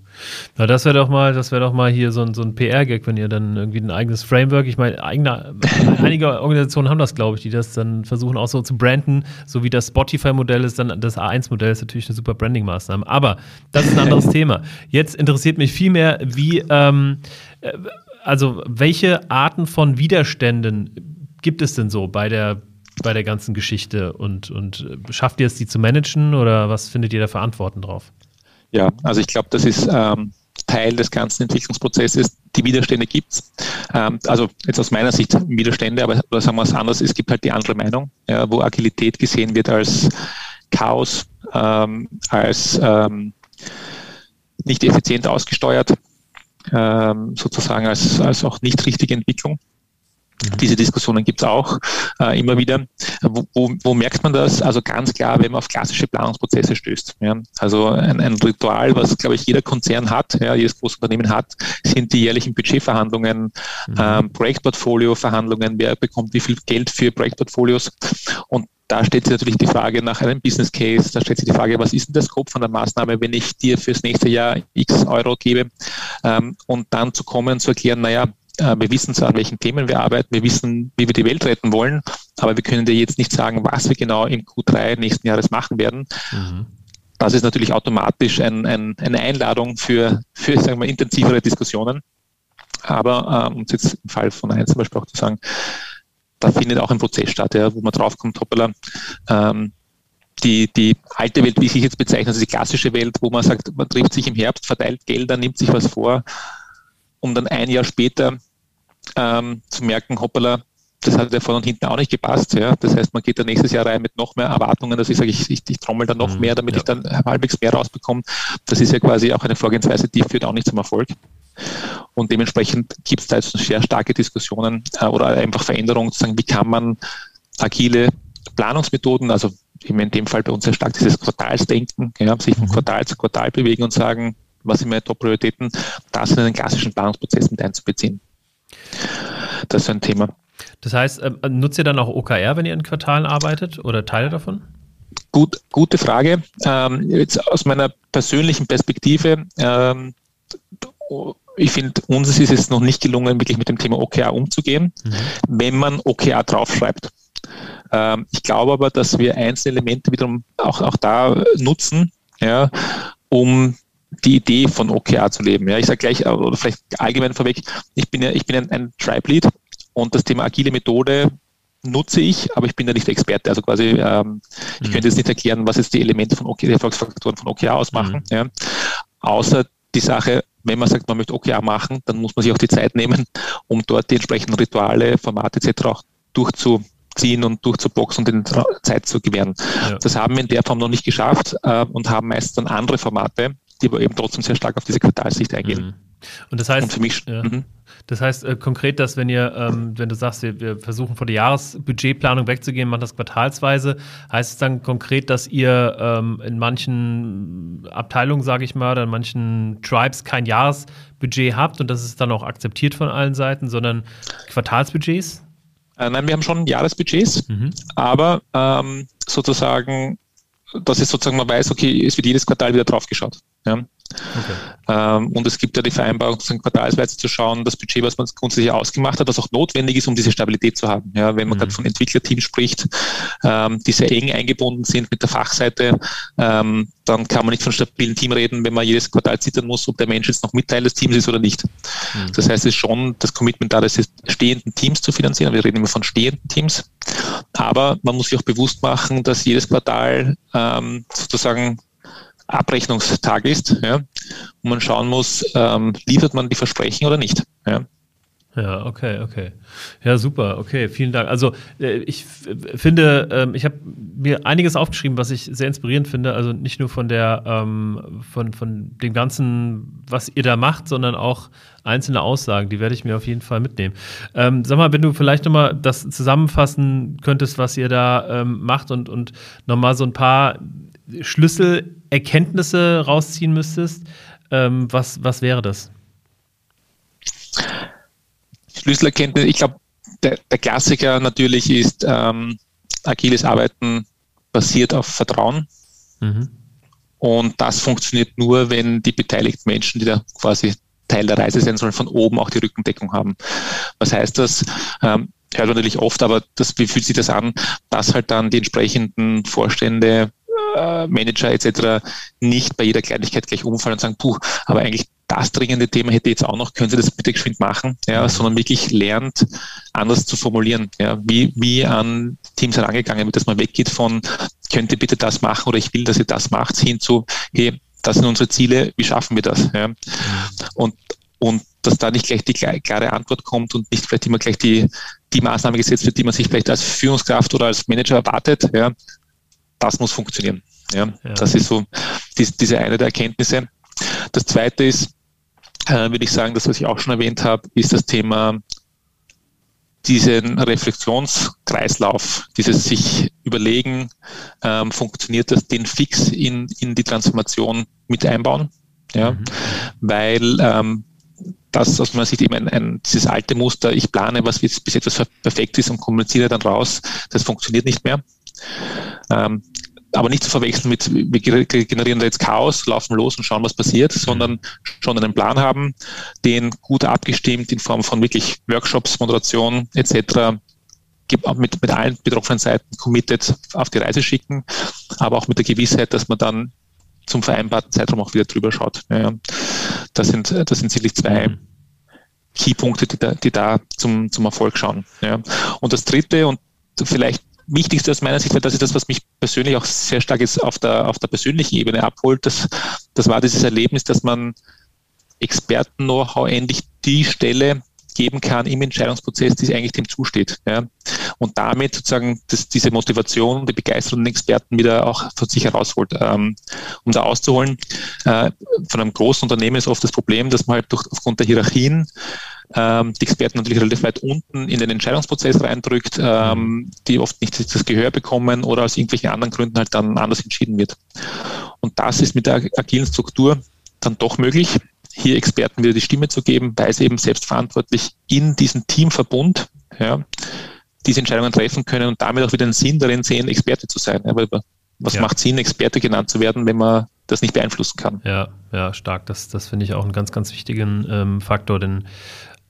Speaker 1: Na, das wäre doch mal, das wäre doch mal hier so ein, so ein PR-Gag, wenn ihr dann irgendwie ein eigenes Framework, ich meine, eigene, einige Organisationen haben das, glaube ich, die das dann versuchen auch so zu branden, so wie das Spotify-Modell ist, dann das A1-Modell ist natürlich eine super Branding-Maßnahme. Aber das ist ein anderes Thema. Jetzt interessiert mich viel mehr, wie, ähm, äh, also welche Arten von Widerständen gibt es denn so bei der bei der ganzen Geschichte und, und äh, schafft ihr es, die zu managen oder was findet ihr da Verantwortung drauf?
Speaker 2: Ja, also ich glaube, das ist ähm, Teil des ganzen Entwicklungsprozesses. Die Widerstände gibt es. Ähm, also jetzt aus meiner Sicht Widerstände, aber oder sagen wir es anders, es gibt halt die andere Meinung, ja, wo Agilität gesehen wird als Chaos, ähm, als ähm, nicht effizient ausgesteuert, ähm, sozusagen als, als auch nicht richtige Entwicklung. Diese Diskussionen gibt es auch äh, immer wieder. Wo, wo, wo, merkt man das? Also ganz klar, wenn man auf klassische Planungsprozesse stößt. Ja. Also ein, ein Ritual, was, glaube ich, jeder Konzern hat, ja, jedes Großunternehmen hat, sind die jährlichen Budgetverhandlungen, mhm. ähm, Projektportfolio-Verhandlungen, wer bekommt wie viel Geld für Projektportfolios. Und da stellt sich natürlich die Frage nach einem Business Case, da stellt sich die Frage, was ist denn der Scope von der Maßnahme, wenn ich dir fürs nächste Jahr x Euro gebe ähm, und dann zu kommen, zu erklären, naja, wir wissen zwar, an welchen Themen wir arbeiten, wir wissen, wie wir die Welt retten wollen, aber wir können dir jetzt nicht sagen, was wir genau im Q3 nächsten Jahres machen werden. Mhm. Das ist natürlich automatisch ein, ein, eine Einladung für, für sagen wir, intensivere Diskussionen. Aber ähm, um jetzt im Fall von eins zum Beispiel auch zu sagen, da findet auch ein Prozess statt, ja, wo man draufkommt, hoppala, ähm, die, die alte Welt, wie ich jetzt bezeichne, also die klassische Welt, wo man sagt, man trifft sich im Herbst, verteilt Gelder, nimmt sich was vor, um dann ein Jahr später ähm, zu merken, hoppala, das hat ja vorne und hinten auch nicht gepasst. Ja. Das heißt, man geht da nächstes Jahr rein mit noch mehr Erwartungen, dass ich sage, ich, ich, ich trommel da noch mhm, mehr, damit ja. ich dann halbwegs mehr rausbekomme. Das ist ja quasi auch eine Vorgehensweise, die führt auch nicht zum Erfolg. Und dementsprechend gibt es da jetzt sehr starke Diskussionen äh, oder einfach Veränderungen zu sagen, wie kann man agile Planungsmethoden, also in dem Fall bei uns sehr stark dieses Quartalsdenken, ja, sich von mhm. Quartal zu Quartal bewegen und sagen, was sind meine Top-Prioritäten, das in einen klassischen Planungsprozess mit einzubeziehen. Das ist ein Thema.
Speaker 1: Das heißt, ähm, nutzt ihr dann auch OKR, wenn ihr in Quartalen arbeitet oder Teile davon?
Speaker 2: Gut, gute Frage. Ähm, jetzt aus meiner persönlichen Perspektive, ähm, ich finde, uns ist es noch nicht gelungen, wirklich mit dem Thema OKR umzugehen, mhm. wenn man OKR draufschreibt. Ähm, ich glaube aber, dass wir einzelne Elemente wiederum auch, auch da nutzen, ja, um die Idee von OKR zu leben. Ja, ich sage gleich, oder vielleicht allgemein vorweg, ich bin ja, ich bin ein, ein Tribe-Lead und das Thema agile Methode nutze ich, aber ich bin da nicht Experte. Also quasi, ähm, ich mhm. könnte jetzt nicht erklären, was jetzt die Elemente von OKR, die Erfolgsfaktoren von OKR ausmachen. Mhm. Ja. Außer die Sache, wenn man sagt, man möchte OKR machen, dann muss man sich auch die Zeit nehmen, um dort die entsprechenden Rituale, Formate etc. auch durchzuziehen und durchzuboxen und den Zeit zu gewähren. Ja. Das haben wir in der Form noch nicht geschafft äh, und haben meist dann andere Formate, die aber eben trotzdem sehr stark auf diese Quartalssicht eingehen.
Speaker 1: Mhm. Und das heißt, und für mich, ja, mhm. das heißt äh, konkret, dass wenn ihr, ähm, wenn du sagst, wir, wir, versuchen von der Jahresbudgetplanung wegzugehen, machen das quartalsweise, heißt es dann konkret, dass ihr ähm, in manchen Abteilungen, sage ich mal, oder in manchen Tribes kein Jahresbudget habt und das ist dann auch akzeptiert von allen Seiten, sondern Quartalsbudgets?
Speaker 2: Äh, nein, wir haben schon Jahresbudgets, mhm. aber ähm, sozusagen dass es sozusagen man weiß, okay, es wird jedes Quartal wieder draufgeschaut. Ja. Okay. Ähm, und es gibt ja die Vereinbarung, quartalsweise zu schauen, das Budget, was man grundsätzlich ausgemacht hat, was auch notwendig ist, um diese Stabilität zu haben. Ja, wenn man mhm. gerade von Entwicklerteams spricht, ähm, die sehr eng eingebunden sind mit der Fachseite, ähm, dann kann man nicht von stabilen Team reden, wenn man jedes Quartal zittern muss, ob der Mensch jetzt noch Mitteil des Teams ist oder nicht. Mhm. Das heißt, es ist schon das Commitment da, das stehenden Teams zu finanzieren. Wir reden immer von stehenden Teams. Aber man muss sich auch bewusst machen, dass jedes Quartal ähm, sozusagen Abrechnungstag ist, ja, und man schauen muss, ähm, liefert man die Versprechen oder nicht. Ja.
Speaker 1: Ja, okay, okay. Ja, super, okay, vielen Dank. Also äh, ich finde, ähm, ich habe mir einiges aufgeschrieben, was ich sehr inspirierend finde. Also nicht nur von der, ähm, von, von dem Ganzen, was ihr da macht, sondern auch einzelne Aussagen, die werde ich mir auf jeden Fall mitnehmen. Ähm, sag mal, wenn du vielleicht nochmal das zusammenfassen könntest, was ihr da macht und, und nochmal so ein paar Schlüsselerkenntnisse rausziehen müsstest, ähm, was, was wäre das?
Speaker 2: Schlüsselerkenntnis, ich glaube, der, der, Klassiker natürlich ist, ähm, agiles Arbeiten basiert auf Vertrauen. Mhm. Und das funktioniert nur, wenn die beteiligten Menschen, die da quasi Teil der Reise sein sollen, von oben auch die Rückendeckung haben. Was heißt das? Ähm, hört man natürlich oft, aber das, wie fühlt sich das an, dass halt dann die entsprechenden Vorstände äh, Manager etc. nicht bei jeder Kleinigkeit gleich umfallen und sagen, puh, aber eigentlich das dringende Thema hätte jetzt auch noch, können Sie das bitte geschwind machen, ja, mhm. sondern wirklich lernt, anders zu formulieren, ja, wie, wie an Teams herangegangen wird, dass man weggeht von, könnte bitte das machen oder ich will, dass ihr das macht, hin zu, hey, das sind unsere Ziele, wie schaffen wir das? Ja? Mhm. Und, und dass da nicht gleich die klare Antwort kommt und nicht vielleicht immer gleich die, die Maßnahme gesetzt wird, die man sich vielleicht als Führungskraft oder als Manager erwartet, ja, das muss funktionieren. Ja, ja. Das ist so die, diese eine der Erkenntnisse. Das zweite ist, äh, würde ich sagen, das, was ich auch schon erwähnt habe, ist das Thema diesen Reflexionskreislauf, dieses sich überlegen, ähm, funktioniert das, den fix in, in die Transformation mit einbauen. Ja, mhm. weil ähm, das aus meiner Sicht eben ein, ein, dieses alte Muster, ich plane, was bis etwas perfekt ist und kommuniziere dann raus, das funktioniert nicht mehr. Ähm, aber nicht zu verwechseln mit, wir generieren da jetzt Chaos, laufen los und schauen, was passiert, sondern schon einen Plan haben, den gut abgestimmt in Form von wirklich Workshops, Moderation etc. mit, mit allen betroffenen Seiten committed auf die Reise schicken, aber auch mit der Gewissheit, dass man dann zum vereinbarten Zeitraum auch wieder drüber schaut. Ja, das sind, das sind sicherlich zwei mhm. Keypunkte, die da, die da zum, zum Erfolg schauen. Ja. Und das dritte und vielleicht Wichtigste aus meiner Sicht, weil das ist das, was mich persönlich auch sehr stark jetzt auf der, auf der persönlichen Ebene abholt, das, das war dieses Erlebnis, dass man Experten-Know-how endlich die Stelle geben kann im Entscheidungsprozess, die eigentlich dem zusteht. Ja. Und damit sozusagen das, diese Motivation, die Begeisterung der Experten wieder auch von sich herausholt. Ähm, um da auszuholen, äh, von einem großen Unternehmen ist oft das Problem, dass man halt durch, aufgrund der Hierarchien ähm, die Experten natürlich relativ weit unten in den Entscheidungsprozess reindrückt, ähm, die oft nicht das Gehör bekommen oder aus irgendwelchen anderen Gründen halt dann anders entschieden wird. Und das ist mit der agilen Struktur dann doch möglich, hier Experten wieder die Stimme zu geben, weil sie eben selbstverantwortlich in diesem Teamverbund ja, diese Entscheidungen treffen können und damit auch wieder den Sinn darin sehen, Experte zu sein. Ja, weil was ja. macht Sinn, Experte genannt zu werden, wenn man das nicht beeinflussen kann?
Speaker 1: Ja, ja, stark. Das, das finde ich auch einen ganz, ganz wichtigen ähm, Faktor, denn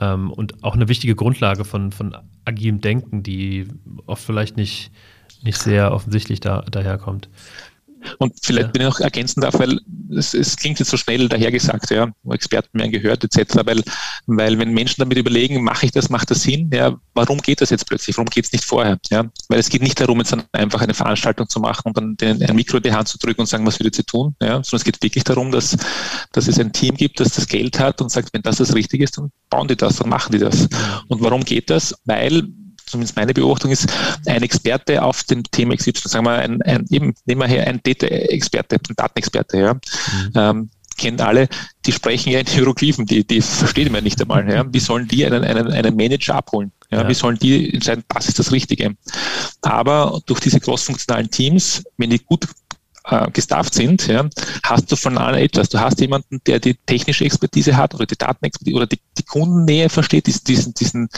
Speaker 1: ähm, und auch eine wichtige Grundlage von, von agilem Denken, die oft vielleicht nicht, nicht sehr offensichtlich da, daherkommt.
Speaker 2: Und vielleicht, wenn ich noch ergänzen darf, weil es, es klingt jetzt so schnell dahergesagt, ja, wo Experten mehr gehört etc., weil, weil wenn Menschen damit überlegen, mache ich das, macht das Sinn, ja, warum geht das jetzt plötzlich, warum geht es nicht vorher, ja, weil es geht nicht darum, jetzt einfach eine Veranstaltung zu machen und dann den, ein Mikro in die Hand zu drücken und sagen, was würdet ihr tun, ja, sondern es geht wirklich darum, dass, dass es ein Team gibt, das das Geld hat und sagt, wenn das das Richtige ist, dann bauen die das, dann machen die das. Und warum geht das? Weil zumindest meine Beobachtung ist, ein Experte auf dem Thema XY, sagen wir ein, ein eben, nehmen wir her ein Data-Experte, ein Datenexperte, ja, mhm. ähm, kennt alle, die sprechen ja in Hieroglyphen, die, die versteht man nicht einmal. Ja. Wie sollen die einen, einen, einen Manager abholen? Ja, ja. Wie sollen die entscheiden, das ist das Richtige? Aber durch diese crossfunktionalen Teams, wenn die gut äh, gestafft sind, ja, hast du von allen etwas. Du hast jemanden, der die technische Expertise hat oder die Datenexpertise oder die, die Kundennähe versteht, diesen, diesen,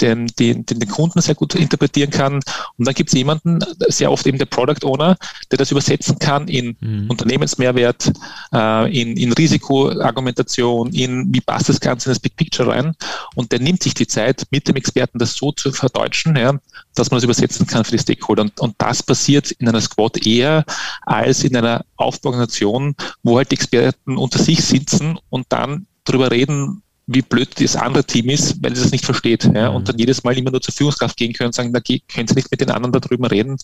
Speaker 2: den, den, den, den Kunden sehr gut interpretieren kann. Und dann gibt es jemanden, sehr oft eben der Product Owner, der das übersetzen kann in mhm. Unternehmensmehrwert, äh, in, in Risikoargumentation, in wie passt das Ganze in das Big Picture rein. Und der nimmt sich die Zeit, mit dem Experten das so zu verdeutschen, ja, dass man das übersetzen kann für die Stakeholder. Und, und das passiert in einer Squad eher als in einer Aufbauorganisation, wo halt die Experten unter sich sitzen und dann darüber reden, wie blöd das andere Team ist, weil es das nicht versteht. Ja, mhm. und dann jedes Mal immer nur zur Führungskraft gehen können und sagen, na, können Sie nicht mit den anderen darüber reden?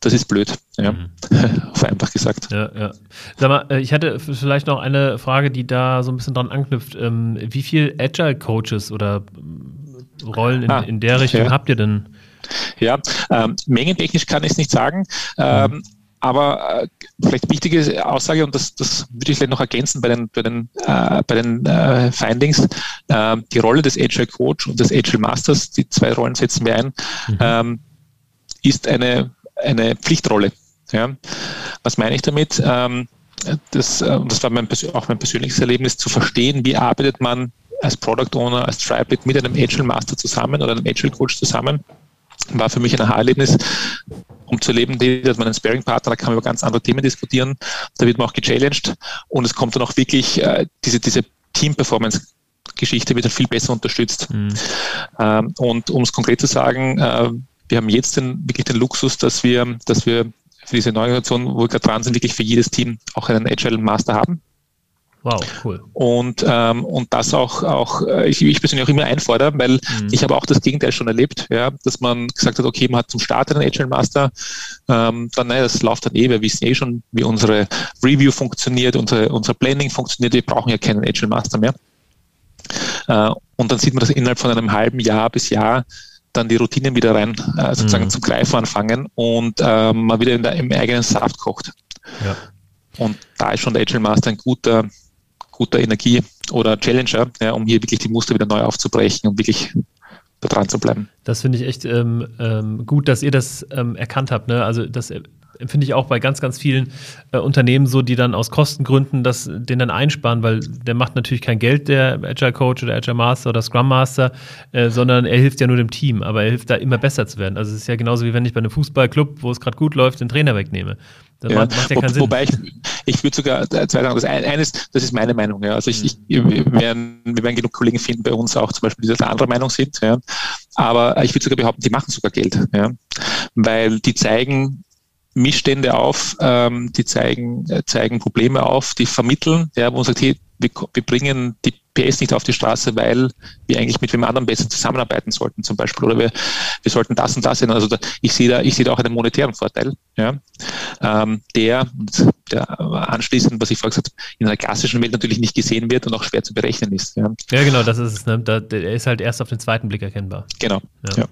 Speaker 2: Das ist blöd. Ja. Mhm. Vereinfacht gesagt.
Speaker 1: Ja, ja. Sag mal, äh, ich hatte vielleicht noch eine Frage, die da so ein bisschen dran anknüpft. Ähm, wie viel Agile Coaches oder Rollen in, ah, in der Richtung ja. habt ihr denn?
Speaker 2: Ja, ähm, mengentechnisch kann ich es nicht sagen. Ähm. Aber äh, vielleicht wichtige Aussage, und das, das würde ich vielleicht noch ergänzen bei den, bei den, äh, bei den äh, Findings, äh, die Rolle des Agile Coach und des Agile Masters, die zwei Rollen setzen wir ein, mhm. ähm, ist eine, eine Pflichtrolle. Ja. Was meine ich damit? Ähm, das, äh, das war mein, auch mein persönliches Erlebnis, zu verstehen, wie arbeitet man als Product Owner, als Tribe mit einem Agile Master zusammen oder einem Agile Coach zusammen war für mich ein Aha-Erlebnis, um zu erleben, da hat man einen Sparing-Partner, da kann man über ganz andere Themen diskutieren, da wird man auch gechallenged und es kommt dann auch wirklich äh, diese, diese Team-Performance Geschichte wird dann viel besser unterstützt. Mhm. Ähm, und um es konkret zu sagen, äh, wir haben jetzt den, wirklich den Luxus, dass wir, dass wir für diese neue Generation, wo wir gerade dran sind, wirklich für jedes Team auch einen Agile Master haben.
Speaker 1: Wow, cool.
Speaker 2: Und, ähm, und das auch, auch äh, ich, ich persönlich auch immer einfordere, weil mhm. ich habe auch das Gegenteil schon erlebt, ja, dass man gesagt hat, okay, man hat zum Start einen Agile Master, ähm, dann, naja, das läuft dann eh, wir wissen eh schon, wie unsere Review funktioniert, unsere, unser Planning funktioniert, wir brauchen ja keinen Agile Master mehr. Äh, und dann sieht man, dass innerhalb von einem halben Jahr bis Jahr dann die Routinen wieder rein, äh, sozusagen mhm. zum Greifen anfangen und äh, man wieder in der, im eigenen Saft kocht. Ja. Und da ist schon der Agile Master ein guter, guter Energie oder Challenger, ja, um hier wirklich die Muster wieder neu aufzubrechen und wirklich da dran zu bleiben.
Speaker 1: Das finde ich echt ähm, ähm, gut, dass ihr das ähm, erkannt habt. Ne? Also das empfinde ich auch bei ganz, ganz vielen äh, Unternehmen so, die dann aus Kostengründen das, den dann einsparen, weil der macht natürlich kein Geld, der Agile Coach oder Agile Master oder Scrum Master, äh, sondern er hilft ja nur dem Team, aber er hilft da immer besser zu werden. Also es ist ja genauso wie wenn ich bei einem Fußballclub, wo es gerade gut läuft, den Trainer wegnehme.
Speaker 2: Das ja. macht, macht ja keinen Wo, Sinn. Wobei ich, ich würde sogar zwei sagen, das eines, das ist meine Meinung. Ja. Also ich, ich, wir, werden, wir werden genug Kollegen finden bei uns auch zum Beispiel, die der andere Meinung sind. Ja. Aber ich würde sogar behaupten, die machen sogar Geld. Ja. Weil die zeigen Missstände auf, ähm, die zeigen, äh, zeigen Probleme auf, die vermitteln, ja, wo man sagt, hey, wir, wir bringen die PS nicht auf die Straße, weil wir eigentlich mit wem anderen besser zusammenarbeiten sollten, zum Beispiel. Oder wir, wir sollten das und das sehen. Also da, ich sehe da, ich sehe da auch einen monetären Vorteil, ja, ähm, der, der anschließend, was ich vorher gesagt habe, in einer klassischen Welt natürlich nicht gesehen wird und auch schwer zu berechnen ist. Ja,
Speaker 1: ja genau, das ist es. Ne? Da, der ist halt erst auf den zweiten Blick erkennbar.
Speaker 2: Genau. Ja. ja.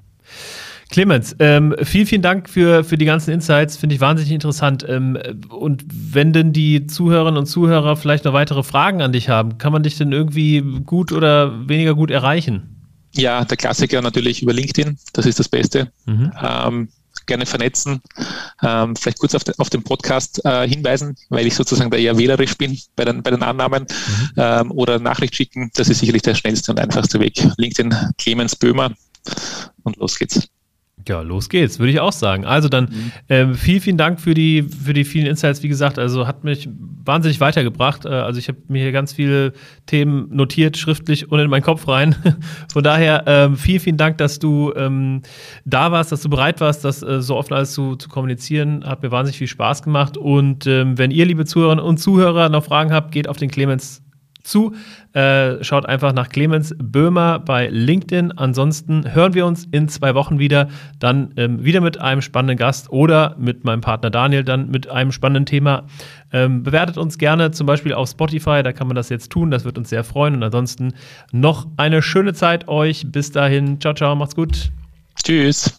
Speaker 1: Clemens, ähm, vielen, vielen Dank für, für die ganzen Insights. Finde ich wahnsinnig interessant. Ähm, und wenn denn die Zuhörerinnen und Zuhörer vielleicht noch weitere Fragen an dich haben, kann man dich denn irgendwie gut oder weniger gut erreichen?
Speaker 2: Ja, der Klassiker natürlich über LinkedIn. Das ist das Beste. Mhm. Ähm, gerne vernetzen. Ähm, vielleicht kurz auf, den, auf den Podcast äh, hinweisen, weil ich sozusagen da eher wählerisch bin bei den, bei den Annahmen mhm. ähm, oder Nachricht schicken. Das ist sicherlich der schnellste und einfachste Weg. LinkedIn Clemens Böhmer und los geht's.
Speaker 1: Ja, los geht's, würde ich auch sagen. Also dann mhm. äh, vielen, vielen Dank für die, für die vielen Insights. Wie gesagt, also hat mich wahnsinnig weitergebracht. Äh, also ich habe mir hier ganz viele Themen notiert, schriftlich und in meinen Kopf rein. Von daher äh, vielen, vielen Dank, dass du ähm, da warst, dass du bereit warst, das äh, so offen alles zu, zu kommunizieren. Hat mir wahnsinnig viel Spaß gemacht. Und ähm, wenn ihr, liebe Zuhörerinnen und Zuhörer, noch Fragen habt, geht auf den Clemens zu. Äh, schaut einfach nach Clemens Böhmer bei LinkedIn. Ansonsten hören wir uns in zwei Wochen wieder. Dann ähm, wieder mit einem spannenden Gast oder mit meinem Partner Daniel dann mit einem spannenden Thema. Ähm, bewertet uns gerne zum Beispiel auf Spotify. Da kann man das jetzt tun. Das wird uns sehr freuen. Und ansonsten noch eine schöne Zeit euch. Bis dahin. Ciao, ciao. Macht's gut.
Speaker 2: Tschüss.